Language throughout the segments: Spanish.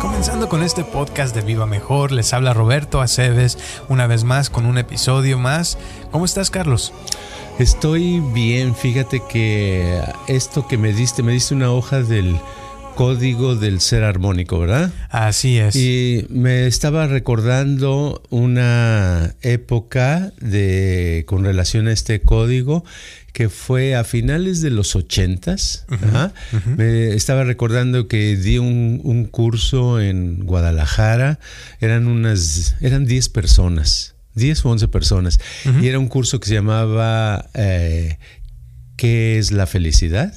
Comenzando con este podcast de Viva Mejor, les habla Roberto Aceves una vez más con un episodio más. ¿Cómo estás, Carlos? Estoy bien, fíjate que esto que me diste, me diste una hoja del código del ser armónico, ¿verdad? Así es. Y me estaba recordando una época de con relación a este código que fue a finales de los ochentas. Me estaba recordando que di un, curso en Guadalajara. Eran unas, eran 10 personas, 10 o 11 personas. Y era un curso que se llamaba eh, ¿Qué es la felicidad?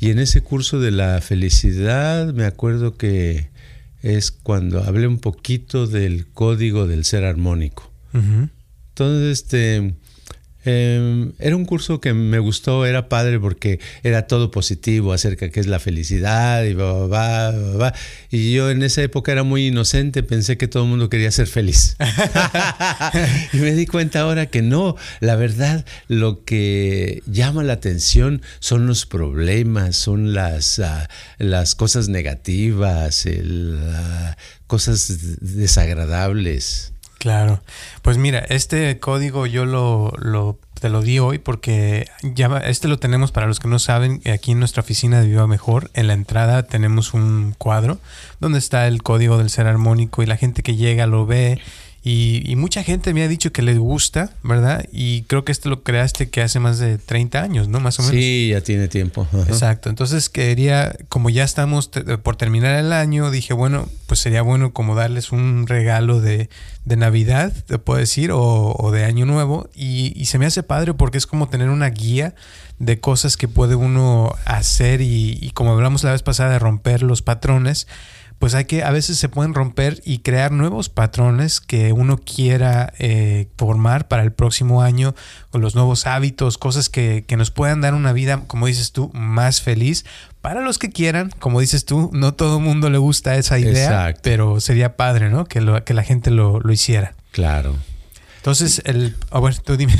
Y en ese curso de la felicidad me acuerdo que es cuando hablé un poquito del código del ser armónico. Entonces, este Em, era un curso que me gustó, era padre porque era todo positivo acerca de qué es la felicidad y va, va, va, Y yo en esa época era muy inocente, pensé que todo el mundo quería ser feliz. y me di cuenta ahora que no, la verdad, lo que llama la atención son los problemas, son las, ah, las cosas negativas, las ah, cosas desagradables. Claro. Pues mira, este código yo lo, lo, te lo di hoy porque ya este lo tenemos para los que no saben, aquí en nuestra oficina de Viva Mejor, en la entrada tenemos un cuadro donde está el código del ser armónico y la gente que llega lo ve y, mucha gente me ha dicho que les gusta, ¿verdad? Y creo que este lo creaste que hace más de 30 años, ¿no? Más o menos. Sí, ya tiene tiempo. Exacto. Entonces quería, como ya estamos por terminar el año, dije, bueno, pues sería bueno como darles un regalo de, de Navidad, te puedo decir, o, de Año Nuevo. Y, y, se me hace padre porque es como tener una guía de cosas que puede uno hacer y, y como hablamos la vez pasada de romper los patrones pues hay que, a veces se pueden romper y crear nuevos patrones que uno quiera eh, formar para el próximo año, con los nuevos hábitos, cosas que, que nos puedan dar una vida, como dices tú, más feliz. Para los que quieran, como dices tú, no todo el mundo le gusta esa idea, pero sería padre, ¿no? Que, lo, que la gente lo, lo hiciera. Claro. Entonces, el, oh, bueno, tú dime.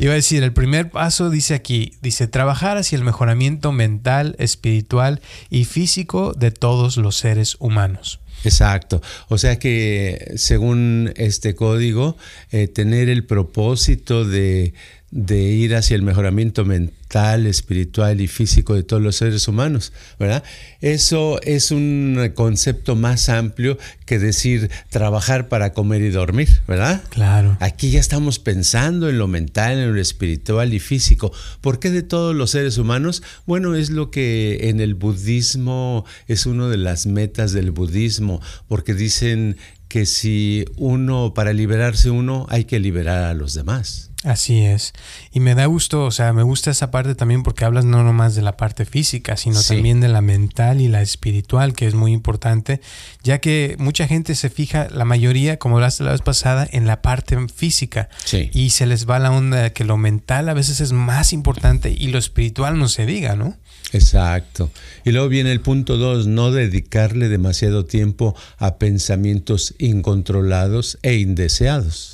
Iba a decir, el primer paso dice aquí, dice, trabajar hacia el mejoramiento mental, espiritual y físico de todos los seres humanos. Exacto. O sea que según este código, eh, tener el propósito de, de ir hacia el mejoramiento mental, espiritual y físico de todos los seres humanos, ¿verdad? Eso es un concepto más amplio que decir trabajar para comer y dormir, ¿verdad? Claro. Aquí ya estamos pensando en lo mental, en lo espiritual y físico. ¿Por qué de todos los seres humanos? Bueno, es lo que en el budismo es una de las metas del budismo, porque dicen que si uno, para liberarse uno, hay que liberar a los demás. Así es. Y me da gusto, o sea, me gusta esa parte también porque hablas no nomás de la parte física, sino también de la mental y la espiritual, que es muy importante, ya que mucha gente se fija, la mayoría, como hablaste la vez pasada, en la parte física. Y se les va la onda de que lo mental a veces es más importante y lo espiritual no se diga, ¿no? Exacto. Y luego viene el punto dos, no dedicarle demasiado tiempo a pensamientos incontrolados e indeseados.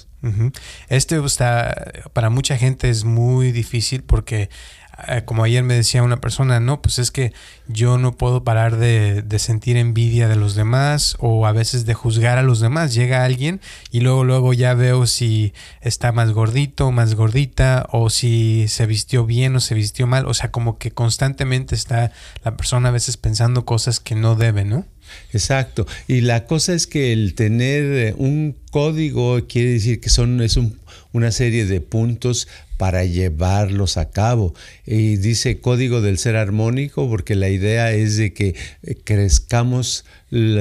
Este está, para mucha gente es muy difícil porque eh, como ayer me decía una persona, no, pues es que yo no puedo parar de, sentir envidia de los demás o a veces de juzgar a los demás. Llega alguien y luego, luego ya veo si está más gordito, más gordita o si se vistió bien o se vistió mal. O sea, como que constantemente está la persona a veces pensando cosas que no debe, ¿no? Exacto. Y la cosa es que el tener eh, un código quiere decir que son, es una serie de puntos para llevarlos a cabo. Y dice código del ser armónico porque la idea es de que eh, crezcamos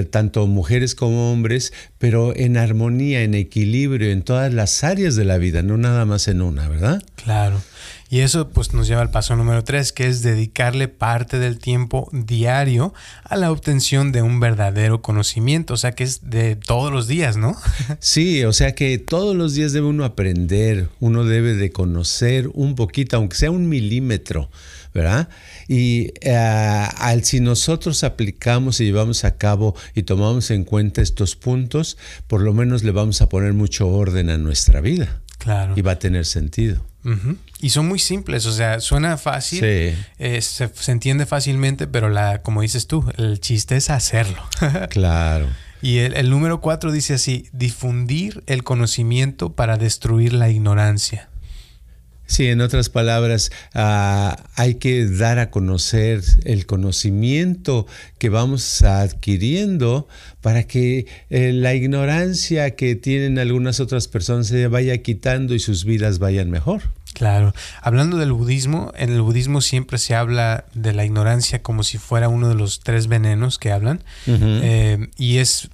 tanto mujeres como hombres pero en armonía, en equilibrio, en todas las áreas de la vida, no nada más en una, ¿verdad? Claro. Y eso pues nos lleva al paso número tres, que es dedicarle parte del tiempo diario a la obtención de un verdadero conocimiento, o sea que es de todos los días, ¿no? Sí, o sea que todos los días debe uno aprender, uno debe de conocer un poquito, aunque sea un milímetro, ¿verdad? Y eh, al, si nosotros aplicamos y llevamos a cabo y tomamos en cuenta estos puntos, por lo menos le vamos a poner mucho orden a nuestra vida. Claro. Y va a tener sentido. Y son muy simples, o sea, suena fácil, eh, se, entiende fácilmente, pero la, como dices tú, el chiste es hacerlo. claro. Y el, número cuatro dice así, difundir el conocimiento para destruir la ignorancia. Sí, en otras palabras, ah, hay que dar a conocer el conocimiento que vamos adquiriendo para que eh, la ignorancia que tienen algunas otras personas se vaya quitando y sus vidas vayan mejor. Claro. Hablando del budismo, en el budismo siempre se habla de la ignorancia como si fuera uno de los tres venenos que hablan. Eh, y es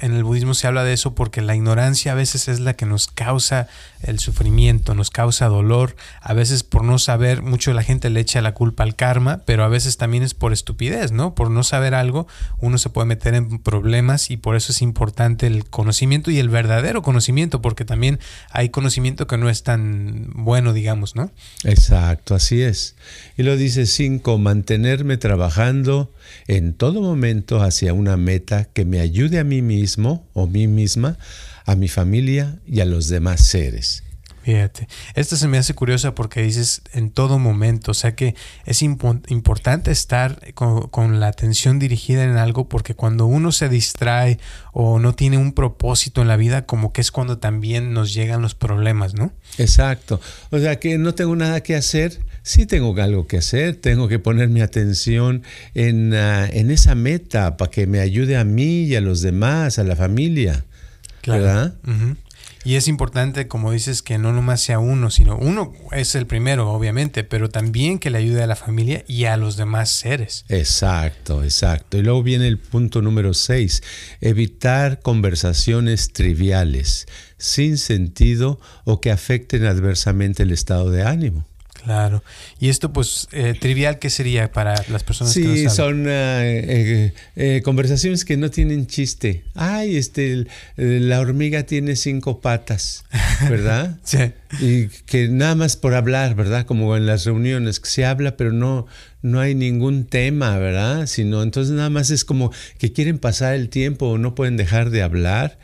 en el budismo se habla de eso porque la ignorancia a veces es la que nos causa el sufrimiento, nos causa dolor. A veces por no saber, mucho la gente le echa la culpa al karma, pero a veces también es por estupidez, ¿no? Por no saber algo, uno se puede meter en problemas y por eso es importante el conocimiento y el verdadero conocimiento, porque también hay conocimiento que no es tan bueno, digamos, ¿no? Exacto, así es. Y lo dice cinco, mantenerme trabajando en todo momento hacia una meta que me ayude a mí mismo o mí misma, a mi familia y a los demás seres. Fíjate, esta se me hace curiosa porque dices en todo momento, o sea que es importante estar con, la atención dirigida en algo porque cuando uno se distrae o no tiene un propósito en la vida, como que es cuando también nos llegan los problemas, ¿no? Exacto, o sea que no tengo nada que hacer, sí tengo algo que hacer, tengo que poner mi atención en, ah, esa meta para que me ayude a mí y a los demás, a la familia. ¿Verdad? Y es importante, como dices, que no nomás sea uno, sino uno es el primero, obviamente, pero también que le ayude a la familia y a los demás seres. Exacto, exacto. Y luego viene el punto número seis, evitar conversaciones triviales, sin sentido o que afecten adversamente el estado de ánimo. Claro. Y esto, pues, eh, trivial, ¿qué sería para las personas que no saben? son eh, eh, conversaciones que no tienen chiste. Ay, este, la hormiga tiene cinco patas, ¿verdad? sí. Y que nada más por hablar, ¿verdad? Como en las reuniones, que se habla, pero no, no hay ningún tema, ¿verdad? Sino, entonces nada más es como que quieren pasar el tiempo o no pueden dejar de hablar.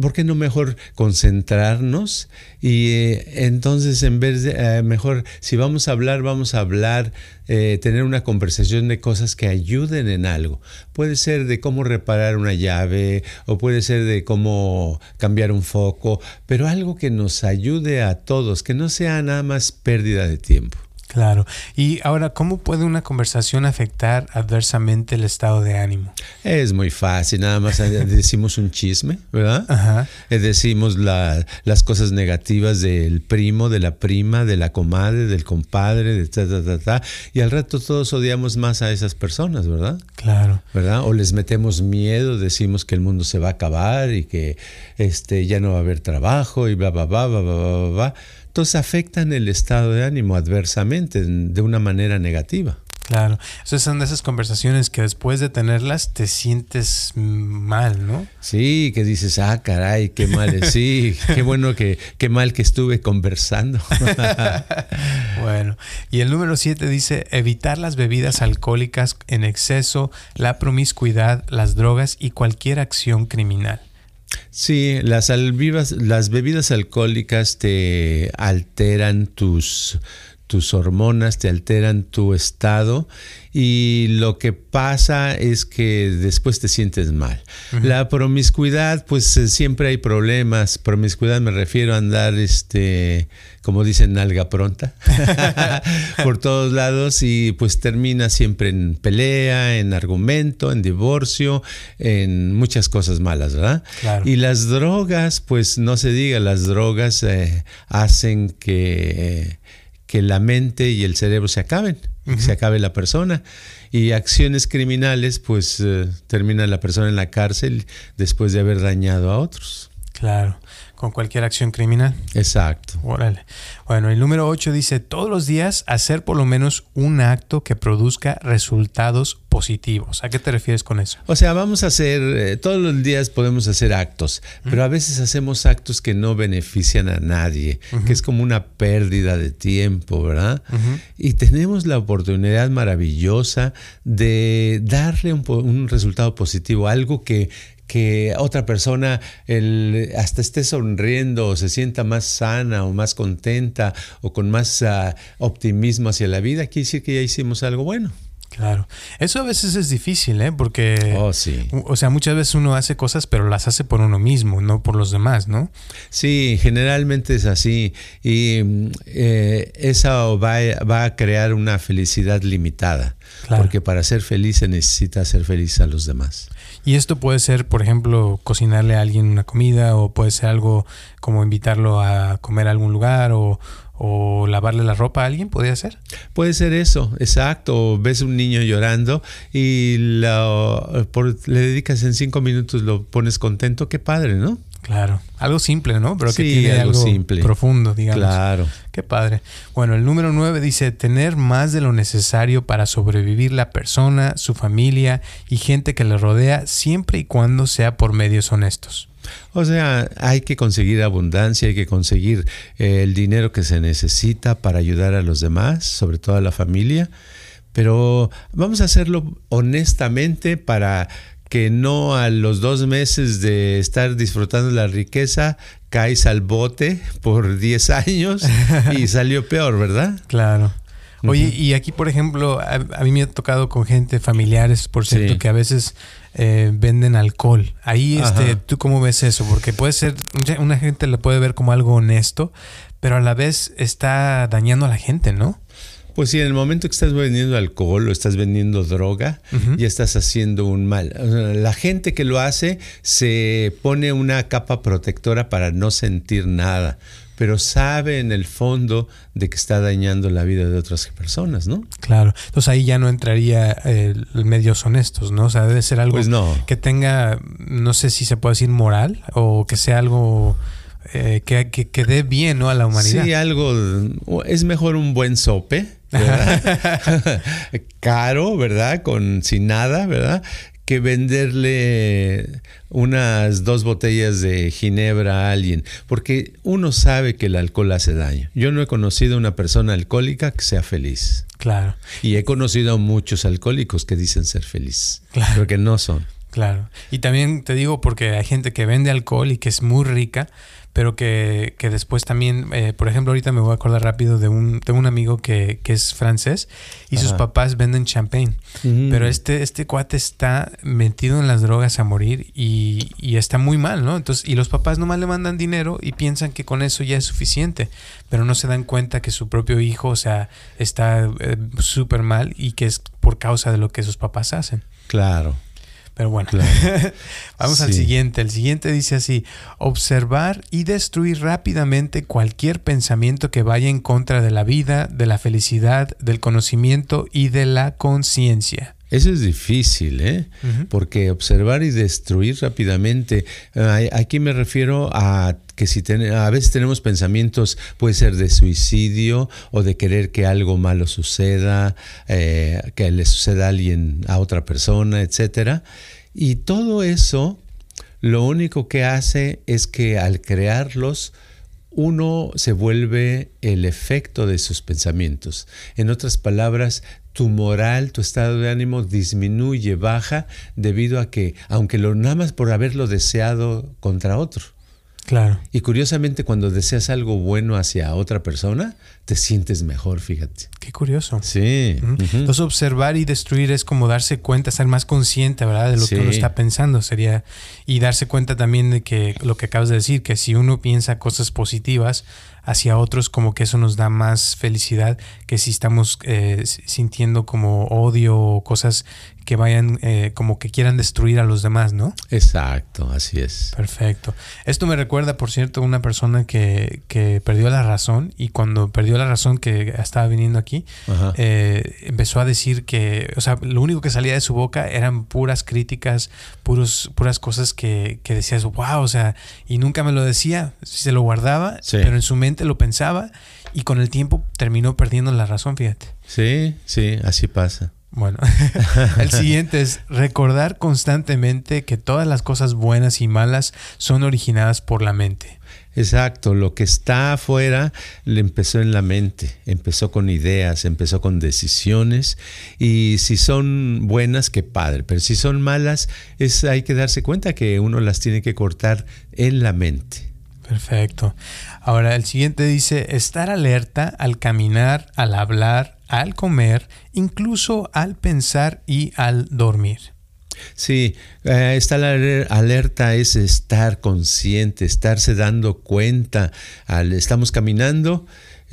¿Por qué no mejor concentrarnos? Y eh, entonces, en vez de, eh, mejor, si vamos a hablar, vamos a hablar, eh, tener una conversación de cosas que ayuden en algo. Puede ser de cómo reparar una llave o puede ser de cómo cambiar un foco, pero algo que nos ayude a todos, que no sea nada más pérdida de tiempo. Claro. Y ahora, ¿cómo puede una conversación afectar adversamente el estado de ánimo? Es muy fácil, nada más decimos un chisme, ¿verdad? Ajá. Eh, decimos las cosas negativas del primo, de la prima, de la comadre, del compadre, de ta, ta, ta, ta, y al rato todos odiamos más a esas personas, ¿verdad? Claro. ¿Verdad? O les metemos miedo, decimos que el mundo se va a acabar y que este, ya no va a haber trabajo y bla, bla, bla, bla, bla, bla, bla entonces afectan el estado de ánimo adversamente, de una manera negativa. Claro, esas son de esas conversaciones que después de tenerlas te sientes mal, ¿no? Sí, que dices, ah, caray, qué mal, sí, qué bueno que, qué mal que estuve conversando. bueno, y el número siete dice, evitar las bebidas alcohólicas en exceso, la promiscuidad, las drogas y cualquier acción criminal. Sí, las, las bebidas alcohólicas te alteran tus, tus hormonas, te alteran tu estado y lo que pasa es que después te sientes mal. La promiscuidad, pues eh, siempre hay problemas. Promiscuidad me refiero a andar, este, como dicen, nalga pronta por todos lados y pues termina siempre en pelea, en argumento, en divorcio, en muchas cosas malas, ¿verdad? Y las drogas, pues no se diga, las drogas eh, hacen que que la mente y el cerebro se acaben, que se acabe la persona. Y acciones criminales, pues eh, termina la persona en la cárcel después de haber dañado a otros. Claro con cualquier acción criminal. Exacto. Órale. Bueno, el número 8 dice, todos los días hacer por lo menos un acto que produzca resultados positivos. ¿A qué te refieres con eso? O sea, vamos a hacer, eh, todos los días podemos hacer actos, pero a veces hacemos actos que no benefician a nadie, que es como una pérdida de tiempo, ¿verdad? Y tenemos la oportunidad maravillosa de darle un, un resultado positivo, algo que que otra persona el, hasta esté sonriendo o se sienta más sana o más contenta o con más ah, optimismo hacia la vida, quiere decir que ya hicimos algo bueno. Claro. Eso a veces es difícil, ¿eh? Porque. Oh, sí. O sea, muchas veces uno hace cosas, pero las hace por uno mismo, no por los demás, ¿no? Sí, generalmente es así. Y eh, eso va, va, a crear una felicidad limitada. Porque para ser feliz se necesita hacer feliz a los demás. Y esto puede ser, por ejemplo, cocinarle a alguien una comida, o puede ser algo como invitarlo a comer a algún lugar, o, lavarle la ropa a alguien, ¿podría ser? Puede ser eso, exacto. Ves un niño llorando y lo, le dedicas en cinco minutos, lo pones contento, qué padre, ¿no? Claro, algo simple, ¿no? Pero que tiene algo, simple. profundo, digamos. Claro. Qué padre. Bueno, el número nueve dice tener más de lo necesario para sobrevivir la persona, su familia y gente que le rodea siempre y cuando sea por medios honestos. O sea, hay que conseguir abundancia, hay que conseguir eh, el dinero que se necesita para ayudar a los demás, sobre todo a la familia, pero vamos a hacerlo honestamente para que no a los dos meses de estar disfrutando la riqueza caes al bote por 10 años y salió peor, ¿verdad? Claro. Oye, y aquí, por ejemplo, a, mí me ha tocado con gente, familiares, por cierto, que a veces eh, venden alcohol. Ahí, este, ¿tú cómo ves eso? Porque puede ser, una gente lo puede ver como algo honesto, pero a la vez está dañando a la gente, ¿no? Pues sí, en el momento que estás vendiendo alcohol o estás vendiendo droga, ya estás haciendo un mal. La gente que lo hace se pone una capa protectora para no sentir nada pero sabe en el fondo de que está dañando la vida de otras personas, ¿no? Claro. Entonces ahí ya no entraría eh, medios honestos, ¿no? O sea, debe ser algo pues que tenga, no sé si se puede decir moral o que sea algo eh, que, que, dé bien ¿no? a la humanidad. Sí, algo, es mejor un buen sope, caro, ¿verdad? Con, sin nada, ¿verdad? que venderle unas dos botellas de ginebra a alguien, porque uno sabe que el alcohol hace daño. Yo no he conocido a una persona alcohólica que sea feliz. Claro. Y he conocido a muchos alcohólicos que dicen ser feliz, claro. pero que no son. Claro. Y también te digo porque hay gente que vende alcohol y que es muy rica, pero que, que después también, eh, por ejemplo, ahorita me voy a acordar rápido de un, de un amigo que, que es francés y sus papás venden champagne, pero este, este cuate está metido en las drogas a morir y, y, está muy mal, ¿no? Entonces, y los papás nomás le mandan dinero y piensan que con eso ya es suficiente, pero no se dan cuenta que su propio hijo, o sea, está eh, súper mal y que es por causa de lo que sus papás hacen. Claro. Pero bueno, vamos al siguiente. El siguiente dice así, observar y destruir rápidamente cualquier pensamiento que vaya en contra de la vida, de la felicidad, del conocimiento y de la conciencia. Eso es difícil, ¿eh? Porque observar y destruir rápidamente, aquí me refiero a que si a veces tenemos pensamientos, puede ser de suicidio o de querer que algo malo suceda, eh, que le suceda a alguien, a otra persona, etcétera. Y todo eso, lo único que hace es que al crearlos, uno se vuelve el efecto de sus pensamientos. En otras palabras, tu moral, tu estado de ánimo disminuye, baja, debido a que, aunque lo nada más por haberlo deseado contra otro. Claro. Y curiosamente, cuando deseas algo bueno hacia otra persona, te sientes mejor, fíjate. Qué curioso. Sí. Entonces, observar y destruir es como darse cuenta, ser más consciente, ¿verdad? De lo que uno está pensando. Sería. Y darse cuenta también de que lo que acabas de decir, que si uno piensa cosas positivas, hacia otros, como que eso nos da más felicidad que si estamos eh, sintiendo como odio o cosas que vayan, eh, como que quieran destruir a los demás, ¿no? Exacto, así es. Perfecto. Esto me recuerda, por cierto, a una persona que, que, perdió la razón y cuando perdió la razón que estaba viniendo aquí, eh, empezó a decir que, o sea, lo único que salía de su boca eran puras críticas, puros, puras cosas que, que decías, wow, o sea, y nunca me lo decía, se lo guardaba, pero en su mente lo pensaba y con el tiempo terminó perdiendo la razón, fíjate. Sí, sí, así pasa. Bueno, el siguiente es recordar constantemente que todas las cosas buenas y malas son originadas por la mente. Exacto, lo que está afuera le empezó en la mente, empezó con ideas, empezó con decisiones y si son buenas, qué padre, pero si son malas, es, hay que darse cuenta que uno las tiene que cortar en la mente. Perfecto. Ahora el siguiente dice, estar alerta al caminar, al hablar, al comer, incluso al pensar y al dormir. Sí, eh, estar alerta es estar consciente, estarse dando cuenta. Al, estamos caminando,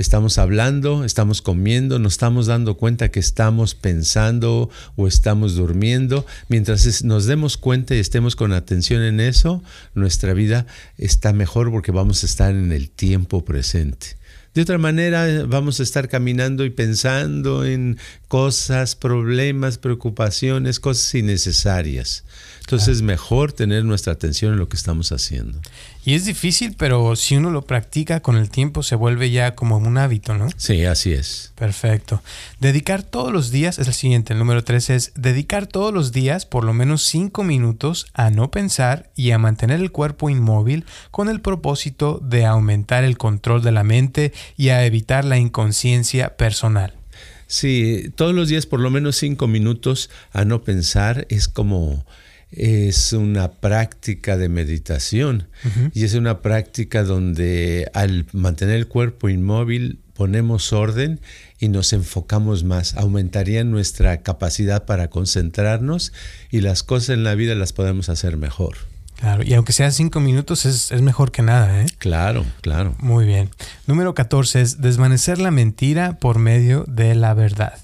estamos hablando, estamos comiendo, nos estamos dando cuenta que estamos pensando o estamos durmiendo. Mientras nos demos cuenta y estemos con atención en eso, nuestra vida está mejor porque vamos a estar en el tiempo presente. De otra manera, vamos a estar caminando y pensando en cosas, problemas, preocupaciones, cosas innecesarias. Entonces es mejor tener nuestra atención en lo que estamos haciendo. Y es difícil, pero si uno lo practica con el tiempo se vuelve ya como un hábito, ¿no? Sí, así es. Perfecto. Dedicar todos los días es el siguiente. El número tres es dedicar todos los días por lo menos cinco minutos a no pensar y a mantener el cuerpo inmóvil con el propósito de aumentar el control de la mente y a evitar la inconsciencia personal. Sí, todos los días por lo menos cinco minutos a no pensar es como es una práctica de meditación y es una práctica donde al mantener el cuerpo inmóvil ponemos orden y nos enfocamos más, aumentaría nuestra capacidad para concentrarnos y las cosas en la vida las podemos hacer mejor. Claro, y aunque sea cinco minutos es, es, mejor que nada, ¿eh? Claro, claro. Muy bien. Número 14 es desvanecer la mentira por medio de la verdad.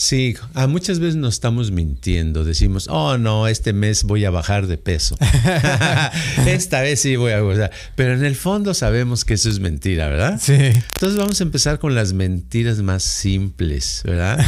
Sí, a muchas veces nos estamos mintiendo. Decimos, oh no, este mes voy a bajar de peso. Esta vez sí voy a gozar. Pero en el fondo sabemos que eso es mentira, ¿verdad? Sí. Entonces vamos a empezar con las mentiras más simples, ¿verdad?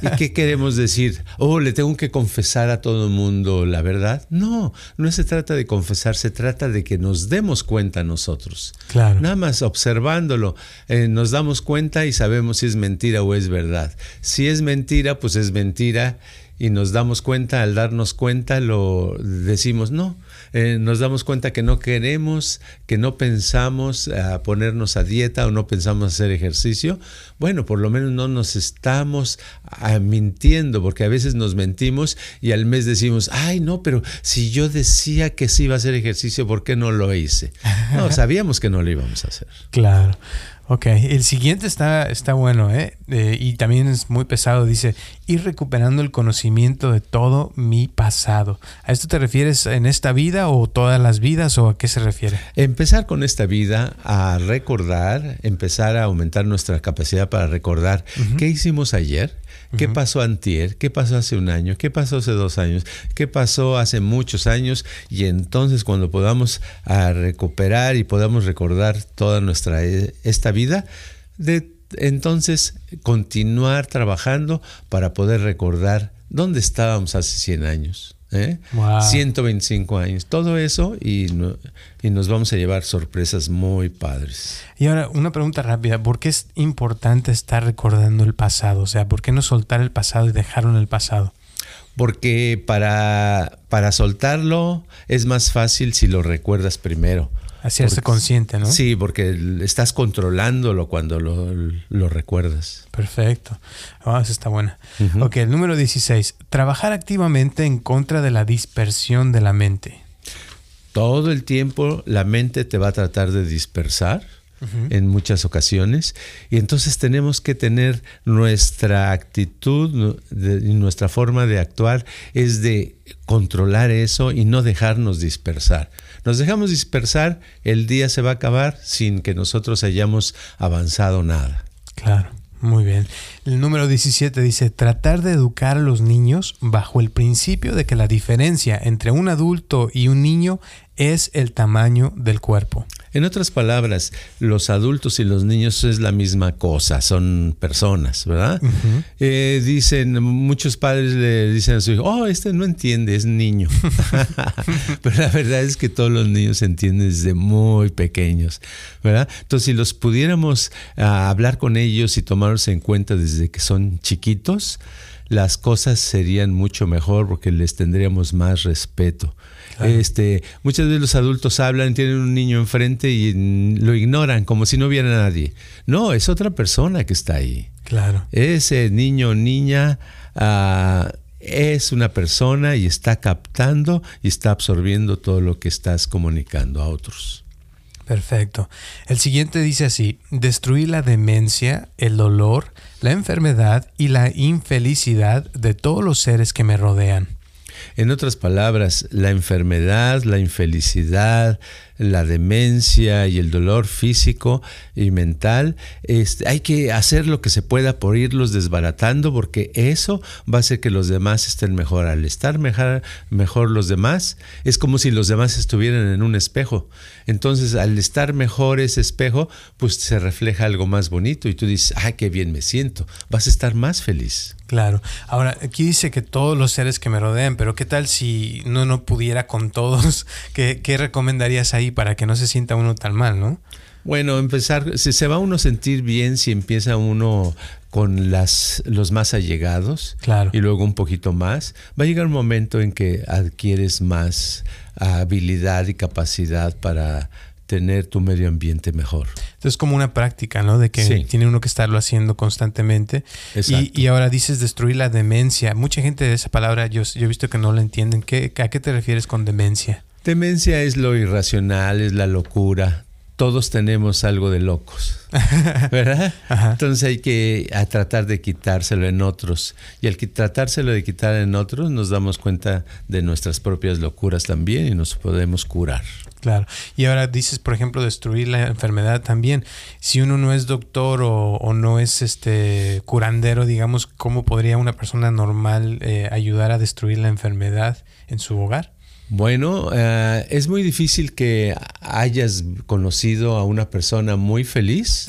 ¿Y qué queremos decir? Oh, le tengo que confesar a todo el mundo la verdad. No, no se trata de confesar, se trata de que nos demos cuenta nosotros. Claro. Nada más observándolo, eh, nos damos cuenta y sabemos si es mentira o es verdad. Si es mentira, pues es mentira y nos damos cuenta, al darnos cuenta lo decimos, no, eh, nos damos cuenta que no queremos, que no pensamos a ponernos a dieta o no pensamos hacer ejercicio, bueno, por lo menos no nos estamos ah, mintiendo, porque a veces nos mentimos y al mes decimos, ay, no, pero si yo decía que sí iba a hacer ejercicio, ¿por qué no lo hice? No, sabíamos que no lo íbamos a hacer. Claro. Ok, el siguiente está, está bueno, ¿eh? ¿eh? Y también es muy pesado. Dice, ir recuperando el conocimiento de todo mi pasado. ¿A esto te refieres en esta vida o todas las vidas o a qué se refiere? Empezar con esta vida a recordar, empezar a aumentar nuestra capacidad para recordar qué hicimos ayer, ¿Qué pasó antier? ¿Qué pasó hace un año? ¿Qué pasó hace dos años? ¿Qué pasó hace muchos años? Y entonces cuando podamos a recuperar y podamos recordar toda nuestra eh, esta vida, de, entonces continuar trabajando para poder recordar dónde estábamos hace 100 años. 125 ¿eh? años, todo eso y, y, nos vamos a llevar sorpresas muy padres. Y ahora, una pregunta rápida, ¿por qué es importante estar recordando el pasado? O sea, ¿por qué no soltar el pasado y dejarlo en el pasado? Porque para, para soltarlo es más fácil si lo recuerdas primero. Hacerse consciente, ¿no? Sí, porque estás controlándolo cuando lo, recuerdas. Perfecto. Oh, eso está buena. Ok, el número 16. Trabajar activamente en contra de la dispersión de la mente. Todo el tiempo la mente te va a tratar de dispersar en muchas ocasiones. Y entonces tenemos que tener nuestra actitud y nuestra forma de actuar es de controlar eso y no dejarnos dispersar. Nos dejamos dispersar, el día se va a acabar sin que nosotros hayamos avanzado nada. Claro. Muy bien. El número 17 dice, tratar de educar a los niños bajo el principio de que la diferencia entre un adulto y un niño es el tamaño del cuerpo. En otras palabras, los adultos y los niños es la misma cosa, son personas, ¿verdad? Eh, dicen, muchos padres le dicen a su hijo, oh, este no entiende, es niño. Pero la verdad es que todos los niños entienden desde muy pequeños, ¿verdad? Entonces, si los pudiéramos ah, hablar con ellos y tomarlos en cuenta desde que son chiquitos, las cosas serían mucho mejor porque les tendríamos más respeto. Este, muchas veces los adultos hablan, tienen un niño enfrente y lo ignoran como si no hubiera nadie. No, es otra persona que está ahí. Claro. Ese niño o niña ah, es una persona y está captando y está absorbiendo todo lo que estás comunicando a otros. Perfecto. El siguiente dice así, destruir la demencia, el dolor, la enfermedad y la infelicidad de todos los seres que me rodean. En otras palabras, la enfermedad, la infelicidad, la demencia y el dolor físico y mental, este, hay que hacer lo que se pueda por irlos desbaratando porque eso va a hacer que los demás estén mejor. Al estar mejor, mejor los demás, es como si los demás estuvieran en un espejo. Entonces, al estar mejor ese espejo, pues se refleja algo más bonito y tú dices, ay, qué bien me siento, vas a estar más feliz. Claro. Ahora, aquí dice que todos los seres que me rodean, pero ¿qué tal si no, no pudiera con todos? ¿Qué, qué recomendarías ahí para que no se sienta uno tan mal, no? Bueno, empezar, si se va uno a sentir bien si empieza uno con las, los más allegados claro. y luego un poquito más, va a llegar un momento en que adquieres más habilidad y capacidad para tener tu medio ambiente mejor. Entonces, como una práctica, ¿no? De que tiene uno que estarlo haciendo constantemente. Y, y, ahora dices destruir la demencia. Mucha gente de esa palabra, yo, yo he visto que no la entienden. ¿Qué, ¿A qué te refieres con demencia? Demencia es lo irracional, es la locura. Todos tenemos algo de locos, ¿verdad? Entonces hay que a tratar de quitárselo en otros. Y al tratárselo de quitar en otros, nos damos cuenta de nuestras propias locuras también y nos podemos curar. Claro. Y ahora dices, por ejemplo, destruir la enfermedad también. Si uno no es doctor o, no es este curandero, digamos, ¿cómo podría una persona normal eh, ayudar a destruir la enfermedad en su hogar? Bueno, eh, es muy difícil que hayas conocido a una persona muy feliz,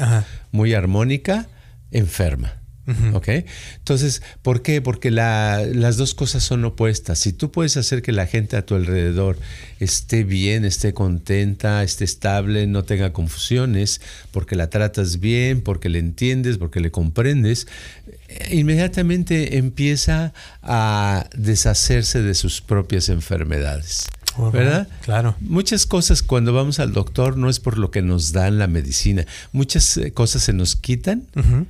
muy armónica, enferma. ¿Ok? Entonces, ¿por qué? Porque las dos cosas son opuestas. Si tú puedes hacer que la gente a tu alrededor esté bien, esté contenta, esté estable, no tenga confusiones, porque la tratas bien, porque le entiendes, porque le comprendes, inmediatamente empieza a deshacerse de sus propias enfermedades. ¿Verdad? Claro. Muchas cosas cuando vamos al doctor no es por lo que nos dan la medicina. Muchas eh, cosas se nos quitan.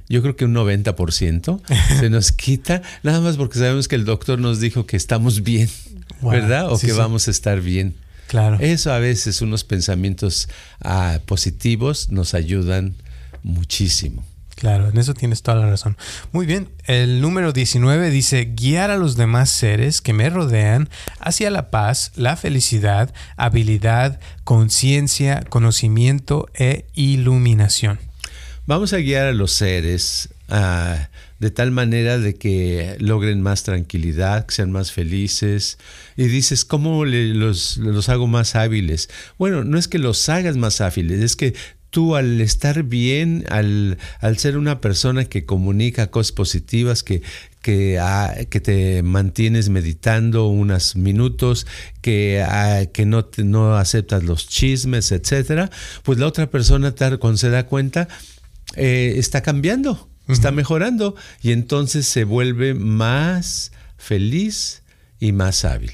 Yo creo que un 90% se nos quita nada más porque sabemos que el doctor nos dijo que estamos bien, ¿verdad? O que vamos a estar bien. Claro. Eso a veces unos pensamientos ah, positivos nos ayudan muchísimo. Claro, en eso tienes toda la razón. Muy bien, el número 19 dice, guiar a los demás seres que me rodean hacia la paz, la felicidad, habilidad, conciencia, conocimiento e iluminación. Vamos a guiar a los seres ah, de tal manera de que logren más tranquilidad, que sean más felices. Y dices, ¿cómo los, los hago más hábiles? Bueno, no es que los hagas más hábiles, es que tú al estar bien, al, ser una persona que comunica cosas positivas, que, que, ah, que te mantienes meditando unos minutos, que, ah, que no, no aceptas los chismes, etcétera, pues la otra persona, cuando se da cuenta, eh, está cambiando, está mejorando y entonces se vuelve más feliz y más hábil.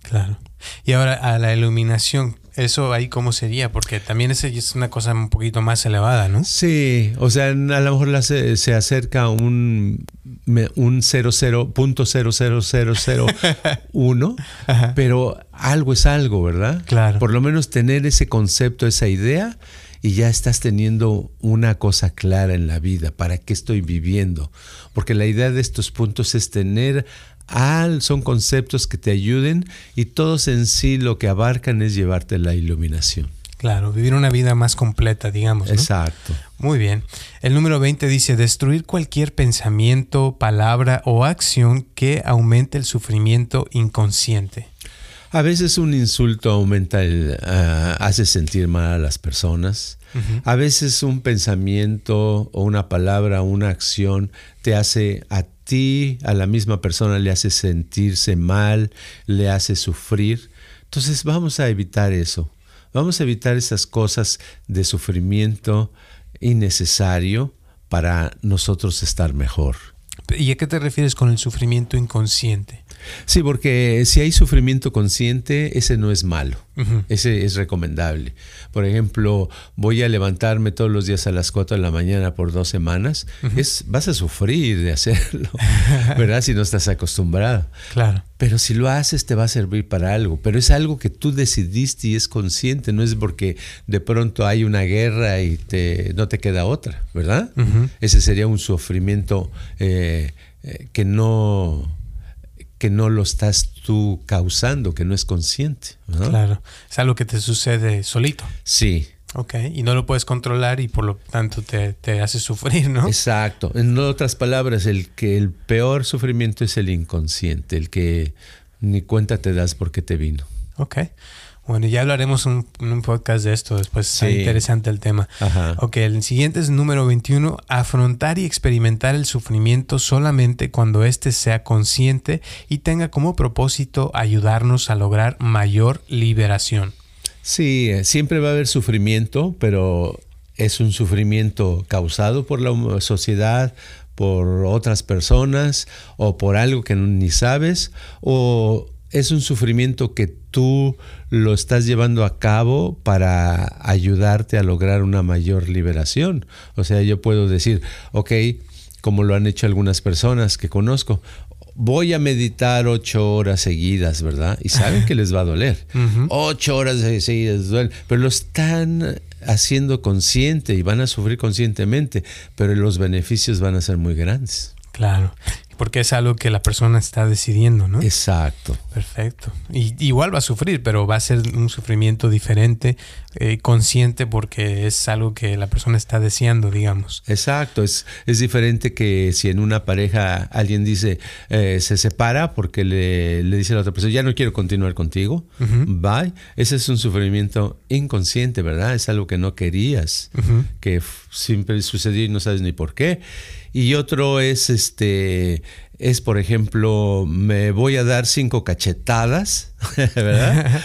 Claro. Y ahora a la iluminación, eso ahí cómo sería, porque también ese es una cosa un poquito más elevada, ¿no? Sí, o sea, a lo mejor la se, se, acerca un un 00.00001, pero algo es algo, ¿verdad? Claro. Por lo menos tener ese concepto, esa idea y ya estás teniendo una cosa clara en la vida, para qué estoy viviendo. Porque la idea de estos puntos es tener al, son conceptos que te ayuden y todos en sí lo que abarcan es llevarte la iluminación. Claro, vivir una vida más completa, digamos. Exacto. Muy bien. El número 20 dice, destruir cualquier pensamiento, palabra o acción que aumente el sufrimiento inconsciente. A veces un insulto aumenta el, ah, hace sentir mal a las personas. A veces un pensamiento o una palabra o una acción te hace a ti, a la misma persona, le hace sentirse mal, le hace sufrir. Entonces vamos a evitar eso. Vamos a evitar esas cosas de sufrimiento innecesario para nosotros estar mejor. ¿Y a qué te refieres con el sufrimiento inconsciente? Sí, porque si hay sufrimiento consciente, ese no es malo, ese es recomendable. Por ejemplo, voy a levantarme todos los días a las 4 de la mañana por dos semanas, es, vas a sufrir de hacerlo, ¿verdad? Si no estás acostumbrado. Claro. Pero si lo haces te va a servir para algo, pero es algo que tú decidiste y es consciente, no es porque de pronto hay una guerra y te, no te queda otra, ¿verdad? Ese sería un sufrimiento eh, eh, que no que no lo estás tú causando, que no es consciente. Claro, es algo que te sucede solito. Sí. Ok, y no lo puedes controlar y por lo tanto te, te hace sufrir, ¿no? Exacto. En otras palabras, el que el peor sufrimiento es el inconsciente, el que ni cuenta te das porque te vino. Ok. Bueno, ya hablaremos un, un podcast de esto después. Está interesante el tema. Ajá. Ok, el siguiente es número 21. Afrontar y experimentar el sufrimiento solamente cuando éste sea consciente y tenga como propósito ayudarnos a lograr mayor liberación. Sí, eh, siempre va a haber sufrimiento, pero es un sufrimiento causado por la sociedad, por otras personas o por algo que ni sabes o es un sufrimiento que tú lo estás llevando a cabo para ayudarte a lograr una mayor liberación. O sea, yo puedo decir, ok, como lo han hecho algunas personas que conozco, voy a meditar ocho horas seguidas, ¿verdad? Y saben que les va a doler. Ocho horas seguidas duelen, pero lo están haciendo consciente y van a sufrir conscientemente, pero los beneficios van a ser muy grandes. Claro porque es algo que la persona está decidiendo, ¿no? Exacto. Perfecto. Y, igual va a sufrir, pero va a ser un sufrimiento diferente, eh, consciente, porque es algo que la persona está deseando, digamos. Exacto. Es, es diferente que si en una pareja alguien dice, eh, se separa porque le, dice a la otra persona, ya no quiero continuar contigo, bye. Ese es un sufrimiento inconsciente, ¿verdad? Es algo que no querías, que siempre sucedió y no sabes ni por qué. Y otro es este es por ejemplo, me voy a dar cinco cachetadas, ¿verdad?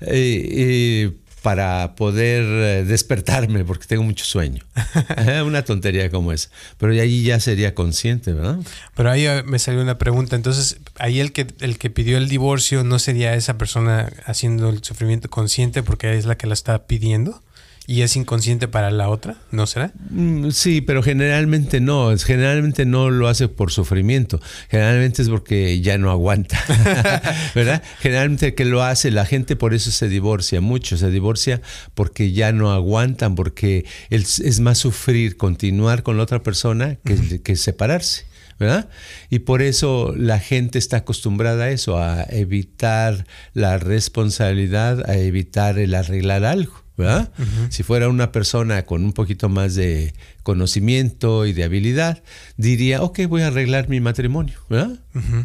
y, para poder eh, despertarme porque tengo mucho sueño. una tontería como esa. Pero ahí ya sería consciente, ¿verdad? Pero ahí eh, me salió una pregunta. Entonces, ahí el que, el que pidió el divorcio no sería esa persona haciendo el sufrimiento consciente porque es la que la está pidiendo. ¿Y es inconsciente para la otra? ¿No será? Mm, sí, pero generalmente no. Generalmente no lo hace por sufrimiento. Generalmente es porque ya no aguanta. ¿Verdad? Generalmente que lo hace la gente por eso se divorcia mucho. Se divorcia porque ya no aguantan, porque es más sufrir continuar con la otra persona que, que separarse. ¿verdad? Y por eso la gente está acostumbrada a eso, a evitar la responsabilidad, a evitar el arreglar algo. ¿Verdad? Si fuera una persona con un poquito más de conocimiento y de habilidad, diría, ok, voy a arreglar mi matrimonio, ¿verdad?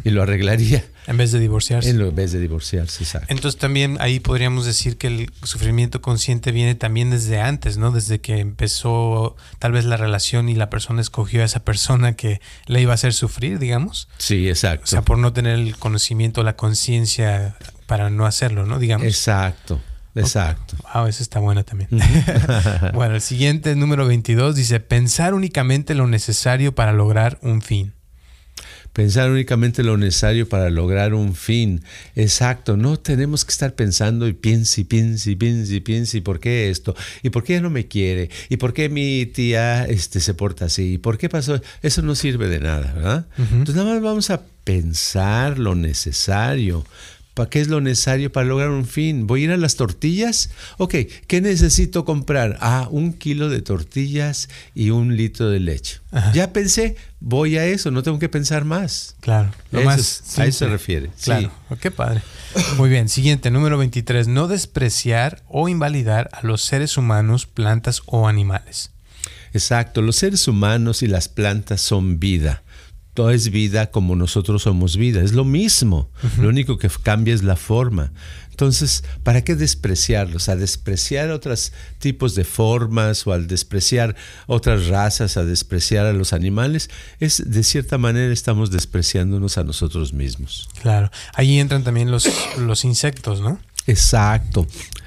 Y lo arreglaría. En vez de divorciarse. En vez de divorciarse, exacto. Entonces también ahí podríamos decir que el sufrimiento consciente viene también desde antes, ¿no? Desde que empezó tal vez la relación y la persona escogió a esa persona que le iba a hacer sufrir, digamos. Sí, exacto. O sea, por no tener el conocimiento, la conciencia para no hacerlo, ¿no? Digamos. Exacto. Exacto. Wow, esa está buena también. bueno, el siguiente, número 22, dice, pensar únicamente lo necesario para lograr un fin. Pensar únicamente lo necesario para lograr un fin. Exacto, no tenemos que estar pensando y piense y piense y piense y piense y por qué esto, y por qué no me quiere, y por qué mi tía este, se porta así, y por qué pasó. Eso no sirve de nada, ¿verdad? Entonces nada más vamos a pensar lo necesario ¿Para qué es lo necesario para lograr un fin? ¿Voy a ir a las tortillas? Ok, ¿qué necesito comprar? Ah, un kilo de tortillas y un litro de leche. Ya pensé, voy a eso, no tengo que pensar más. Claro, lo más a eso se refiere. Claro, sí. qué padre. Muy bien, siguiente, número 23. No despreciar o invalidar a los seres humanos, plantas o animales. Exacto, los seres humanos y las plantas son vida todo es vida como nosotros somos vida. Es lo mismo. Lo único que cambia es la forma. Entonces, ¿para qué despreciarlos? A despreciar otros tipos de formas o al despreciar otras razas, a despreciar a los animales, es de cierta manera estamos despreciándonos a nosotros mismos. Claro. Ahí entran también los, los insectos, ¿no? Exacto.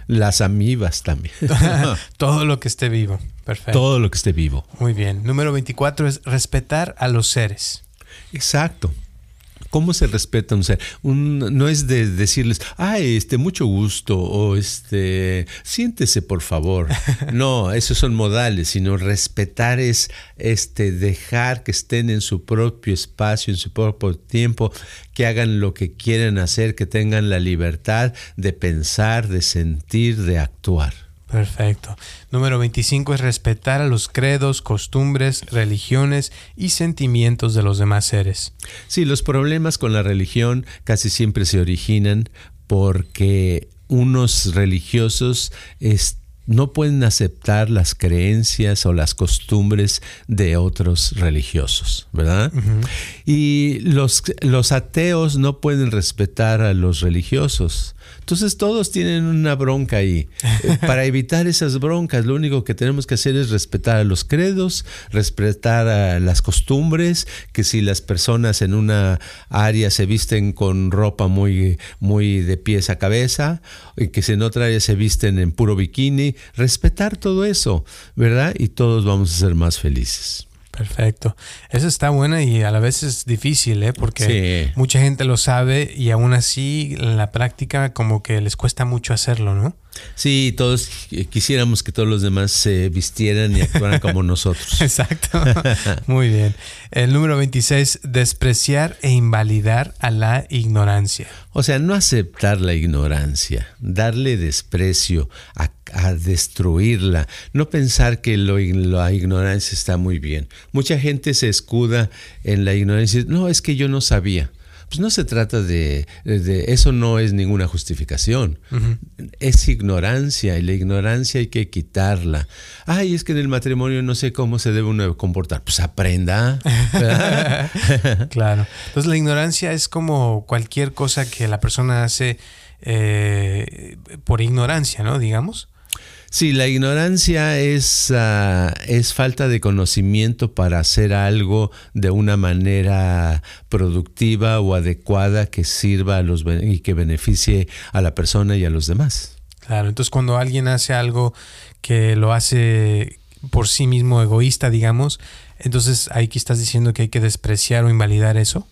Las amibas también. Todo lo que esté vivo. Perfecto. Todo lo que esté vivo. Muy bien. Número 24 es respetar a los seres. Exacto. ¿Cómo se respeta un ser? no es de decirles, ay, este, mucho gusto, o este, siéntese por favor. No, esos son modales, sino respetar es este, dejar que estén en su propio espacio, en su propio tiempo, que hagan lo que quieren hacer, que tengan la libertad de pensar, de sentir, de actuar. Perfecto. Número 25 es respetar a los credos, costumbres, religiones y sentimientos de los demás seres. Sí, los problemas con la religión casi siempre se originan porque unos religiosos no pueden aceptar las creencias o las costumbres de otros religiosos, ¿verdad? Y los, los ateos no pueden respetar a los religiosos. Entonces todos tienen una bronca ahí. Eh, para evitar esas broncas, lo único que tenemos que hacer es respetar a los credos, respetar a las costumbres, que si las personas en una área se visten con ropa muy, muy de pies a cabeza, y que si en otra área se visten en puro bikini, respetar todo eso, ¿verdad? Y todos vamos a ser más felices. Perfecto. Eso está buena y a la vez es difícil, ¿eh? Porque mucha gente lo sabe y aún así en la práctica como que les cuesta mucho hacerlo, ¿no? Sí, todos quisiéramos que todos los demás se vistieran y actuaran como nosotros. Exacto. Muy bien. El número 26, despreciar e invalidar a la ignorancia. O sea, no aceptar la ignorancia, darle desprecio, a, destruirla, no pensar que la ignorancia está muy bien. Mucha gente se escuda en la ignorancia. No, es que yo no sabía pues no se trata de, eso no es ninguna justificación. Es ignorancia y la ignorancia hay que quitarla. Ay, es que en el matrimonio no sé cómo se debe uno comportar. Pues aprenda. claro. Entonces la ignorancia es como cualquier cosa que la persona hace eh, por ignorancia, ¿no? Digamos. Sí, la ignorancia es, ah, es falta de conocimiento para hacer algo de una manera productiva o adecuada que sirva a los y que beneficie a la persona y a los demás. Claro, entonces cuando alguien hace algo que lo hace por sí mismo egoísta, digamos, entonces ahí que estás diciendo que hay que despreciar o invalidar eso.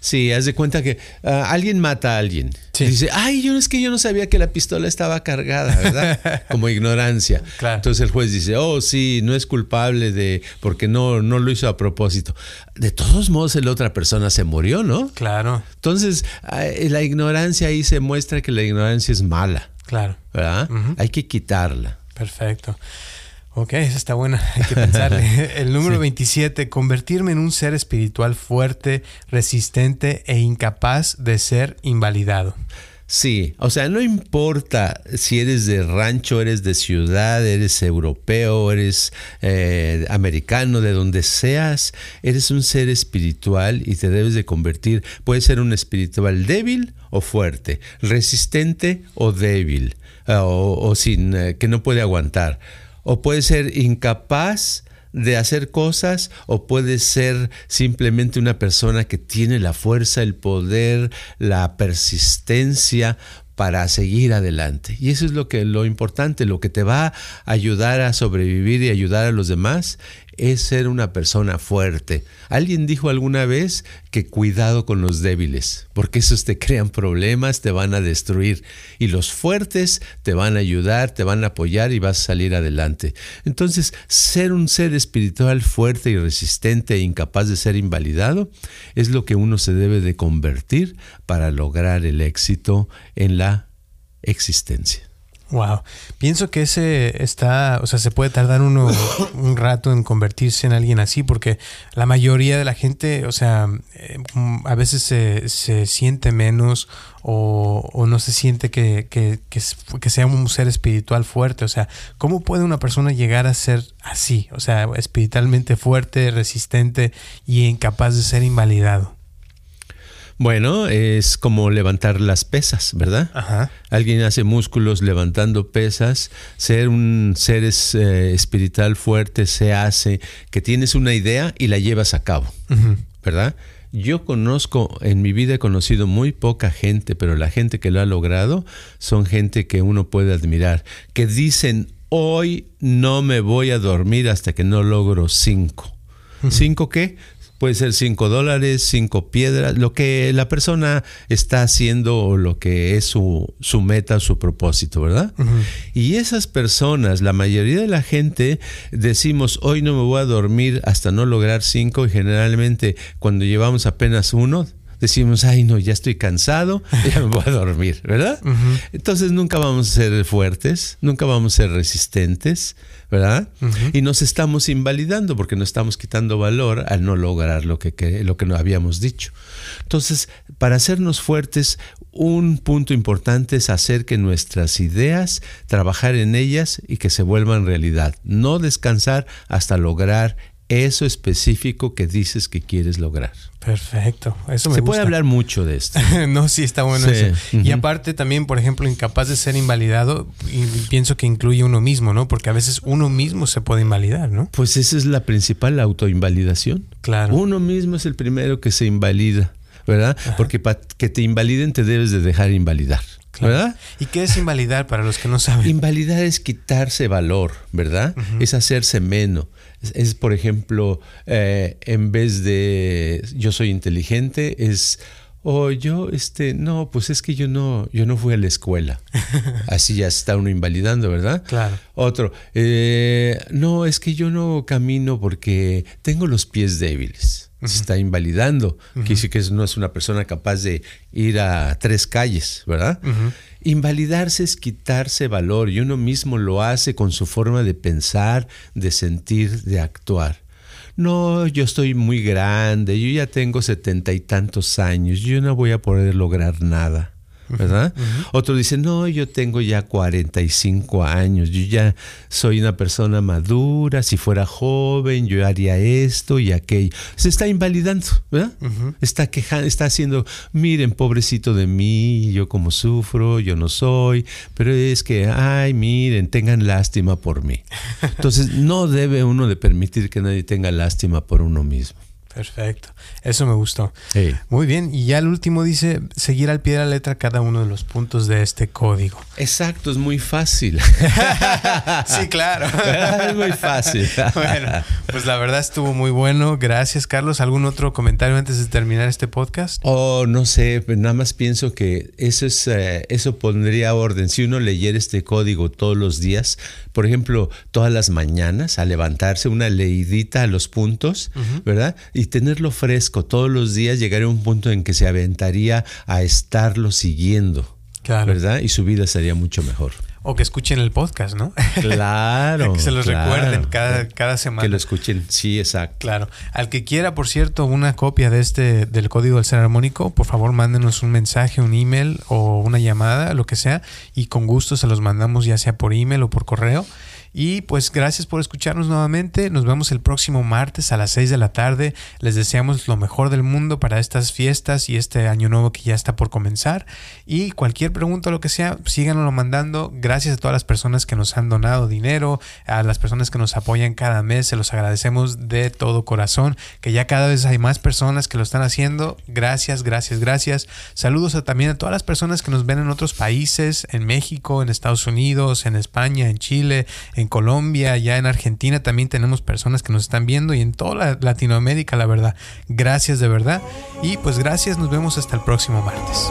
Sí, haz de cuenta que ah, alguien mata a alguien. dice, ay, yo es que yo no sabía que la pistola estaba cargada, ¿verdad? Como ignorancia. Entonces el juez dice, oh, sí, no es culpable de, porque no, no lo hizo a propósito. De todos modos, la otra persona se murió, ¿no? Claro. Entonces, ah, la ignorancia ahí se muestra que la ignorancia es mala. Claro. ¿Verdad? Hay que quitarla. Perfecto. Ok, esa está buena, hay que pensarle. El número 27, convertirme en un ser espiritual fuerte, resistente e incapaz de ser invalidado. Sí, o sea, no importa si eres de rancho, eres de ciudad, eres europeo, eres eh, americano, de donde seas, eres un ser espiritual y te debes de convertir. Puede ser un espiritual débil o fuerte, resistente o débil, eh, o, sin eh, que no puede aguantar o puede ser incapaz de hacer cosas o puede ser simplemente una persona que tiene la fuerza, el poder, la persistencia para seguir adelante. Y eso es lo que lo importante, lo que te va a ayudar a sobrevivir y ayudar a los demás es ser una persona fuerte. Alguien dijo alguna vez que cuidado con los débiles, porque esos te crean problemas, te van a destruir. Y los fuertes te van a ayudar, te van a apoyar y vas a salir adelante. Entonces, ser un ser espiritual fuerte y resistente e incapaz de ser invalidado es lo que uno se debe de convertir para lograr el éxito en la existencia. Wow. Pienso que ese está, o sea, se puede tardar uno un rato en convertirse en alguien así, porque la mayoría de la gente, o sea, eh, a veces se, se siente menos o, o, no se siente que, que, que, que, sea un ser espiritual fuerte. O sea, ¿cómo puede una persona llegar a ser así? O sea, espiritualmente fuerte, resistente y incapaz de ser invalidado. Bueno, es como levantar las pesas, ¿verdad? Ajá. Alguien hace músculos levantando pesas. Ser un ser eh, espiritual fuerte se hace que tienes una idea y la llevas a cabo, uh -huh. ¿verdad? Yo conozco, en mi vida he conocido muy poca gente, pero la gente que lo ha logrado son gente que uno puede admirar, que dicen, hoy no me voy a dormir hasta que no logro cinco. Uh -huh. ¿Cinco qué? Puede ser cinco dólares, cinco piedras, lo que la persona está haciendo o lo que es su, su meta, su propósito, ¿verdad? Uh -huh. Y esas personas, la mayoría de la gente, decimos, hoy no me voy a dormir hasta no lograr cinco y generalmente cuando llevamos apenas uno, decimos, ay no, ya estoy cansado, ya me voy a dormir, ¿verdad? Uh -huh. Entonces nunca vamos a ser fuertes, nunca vamos a ser resistentes, ¿verdad? Uh -huh. Y nos estamos invalidando porque nos estamos quitando valor al no lograr lo que, que, lo que nos habíamos dicho. Entonces, para hacernos fuertes, un punto importante es hacer que nuestras ideas, trabajar en ellas y que se vuelvan realidad. No descansar hasta lograr eso específico que dices que quieres lograr. Perfecto, eso me Se gusta. puede hablar mucho de esto. no, sí, está bueno Sí. eso. Y aparte también, por ejemplo, incapaz de ser invalidado, y pienso que incluye uno mismo, ¿no? Porque a veces uno mismo se puede invalidar, ¿no? Pues esa es la principal autoinvalidación. Claro. Uno mismo es el primero que se invalida, ¿verdad? Porque para que te invaliden te debes de dejar invalidar, Claro. ¿verdad? ¿Y qué es invalidar para los que no saben? Invalidar es quitarse valor, ¿verdad? Es hacerse menos. Es, es, por ejemplo, eh, en vez de yo soy inteligente, es o yo, este, no, pues es que yo no, yo no fui a la escuela. Así ya está uno invalidando, ¿verdad? Claro. Otro, eh, no, es que yo no camino porque tengo los pies débiles. Se está invalidando. Ujú. Quiere decir que no es una persona capaz de ir a tres calles, ¿verdad? Invalidarse es quitarse valor y uno mismo lo hace con su forma de pensar, de sentir, de actuar. No, yo estoy muy grande, yo ya tengo setenta y tantos años, yo no voy a poder lograr nada. Otro dice, no, yo tengo ya 45 años, yo ya soy una persona madura, si fuera joven yo haría esto y aquello. Se está invalidando, ¿verdad? Está quejando, está haciendo, miren, pobrecito de mí, yo como sufro, yo no soy, pero es que, ay, miren, tengan lástima por mí. Entonces, no debe uno de permitir que nadie tenga lástima por uno mismo. Perfecto. Eso me gustó. Sí. Muy bien. Y ya el último dice seguir al pie de la letra cada uno de los puntos de este código. Exacto, es muy fácil. sí, claro. es muy fácil. bueno, pues la verdad estuvo muy bueno. Gracias, Carlos. ¿Algún otro comentario antes de terminar este podcast? Oh, no sé, pero nada más pienso que eso es, eh, eso pondría orden. Si uno leyera este código todos los días, por ejemplo, todas las mañanas, al levantarse, una leidita a los puntos. ¿verdad? Y tenerlo fresco todos los días, llegaría a un punto en que se aventaría a estarlo siguiendo, Claro. ¿verdad? Y su vida sería mucho mejor. O que escuchen el podcast, ¿no? Claro. que se los claro. recuerden cada, cada semana. Que lo escuchen, sí, exacto. Claro. Al que quiera, por cierto, una copia de este del código del ser armónico, por favor, mándenos un mensaje, un email o una llamada, lo que sea, y con gusto se los mandamos ya sea por email o por correo. Y pues gracias por escucharnos nuevamente. Nos vemos el próximo martes a las 6 de la tarde. Les deseamos lo mejor del mundo para estas fiestas y este año nuevo que ya está por comenzar. Y cualquier pregunta o lo que sea, síganoslo mandando. Gracias a todas las personas que nos han donado dinero, a las personas que nos apoyan cada mes. Se los agradecemos de todo corazón. Que ya cada vez hay más personas que lo están haciendo. Gracias, gracias, gracias. Saludos a, también a todas las personas que nos ven en otros países, en México, en Estados Unidos, en España, en Chile, en Colombia, ya en Argentina también tenemos personas que nos están viendo y en toda Latinoamérica, la verdad. Gracias de verdad. Y pues gracias, nos vemos hasta el próximo martes.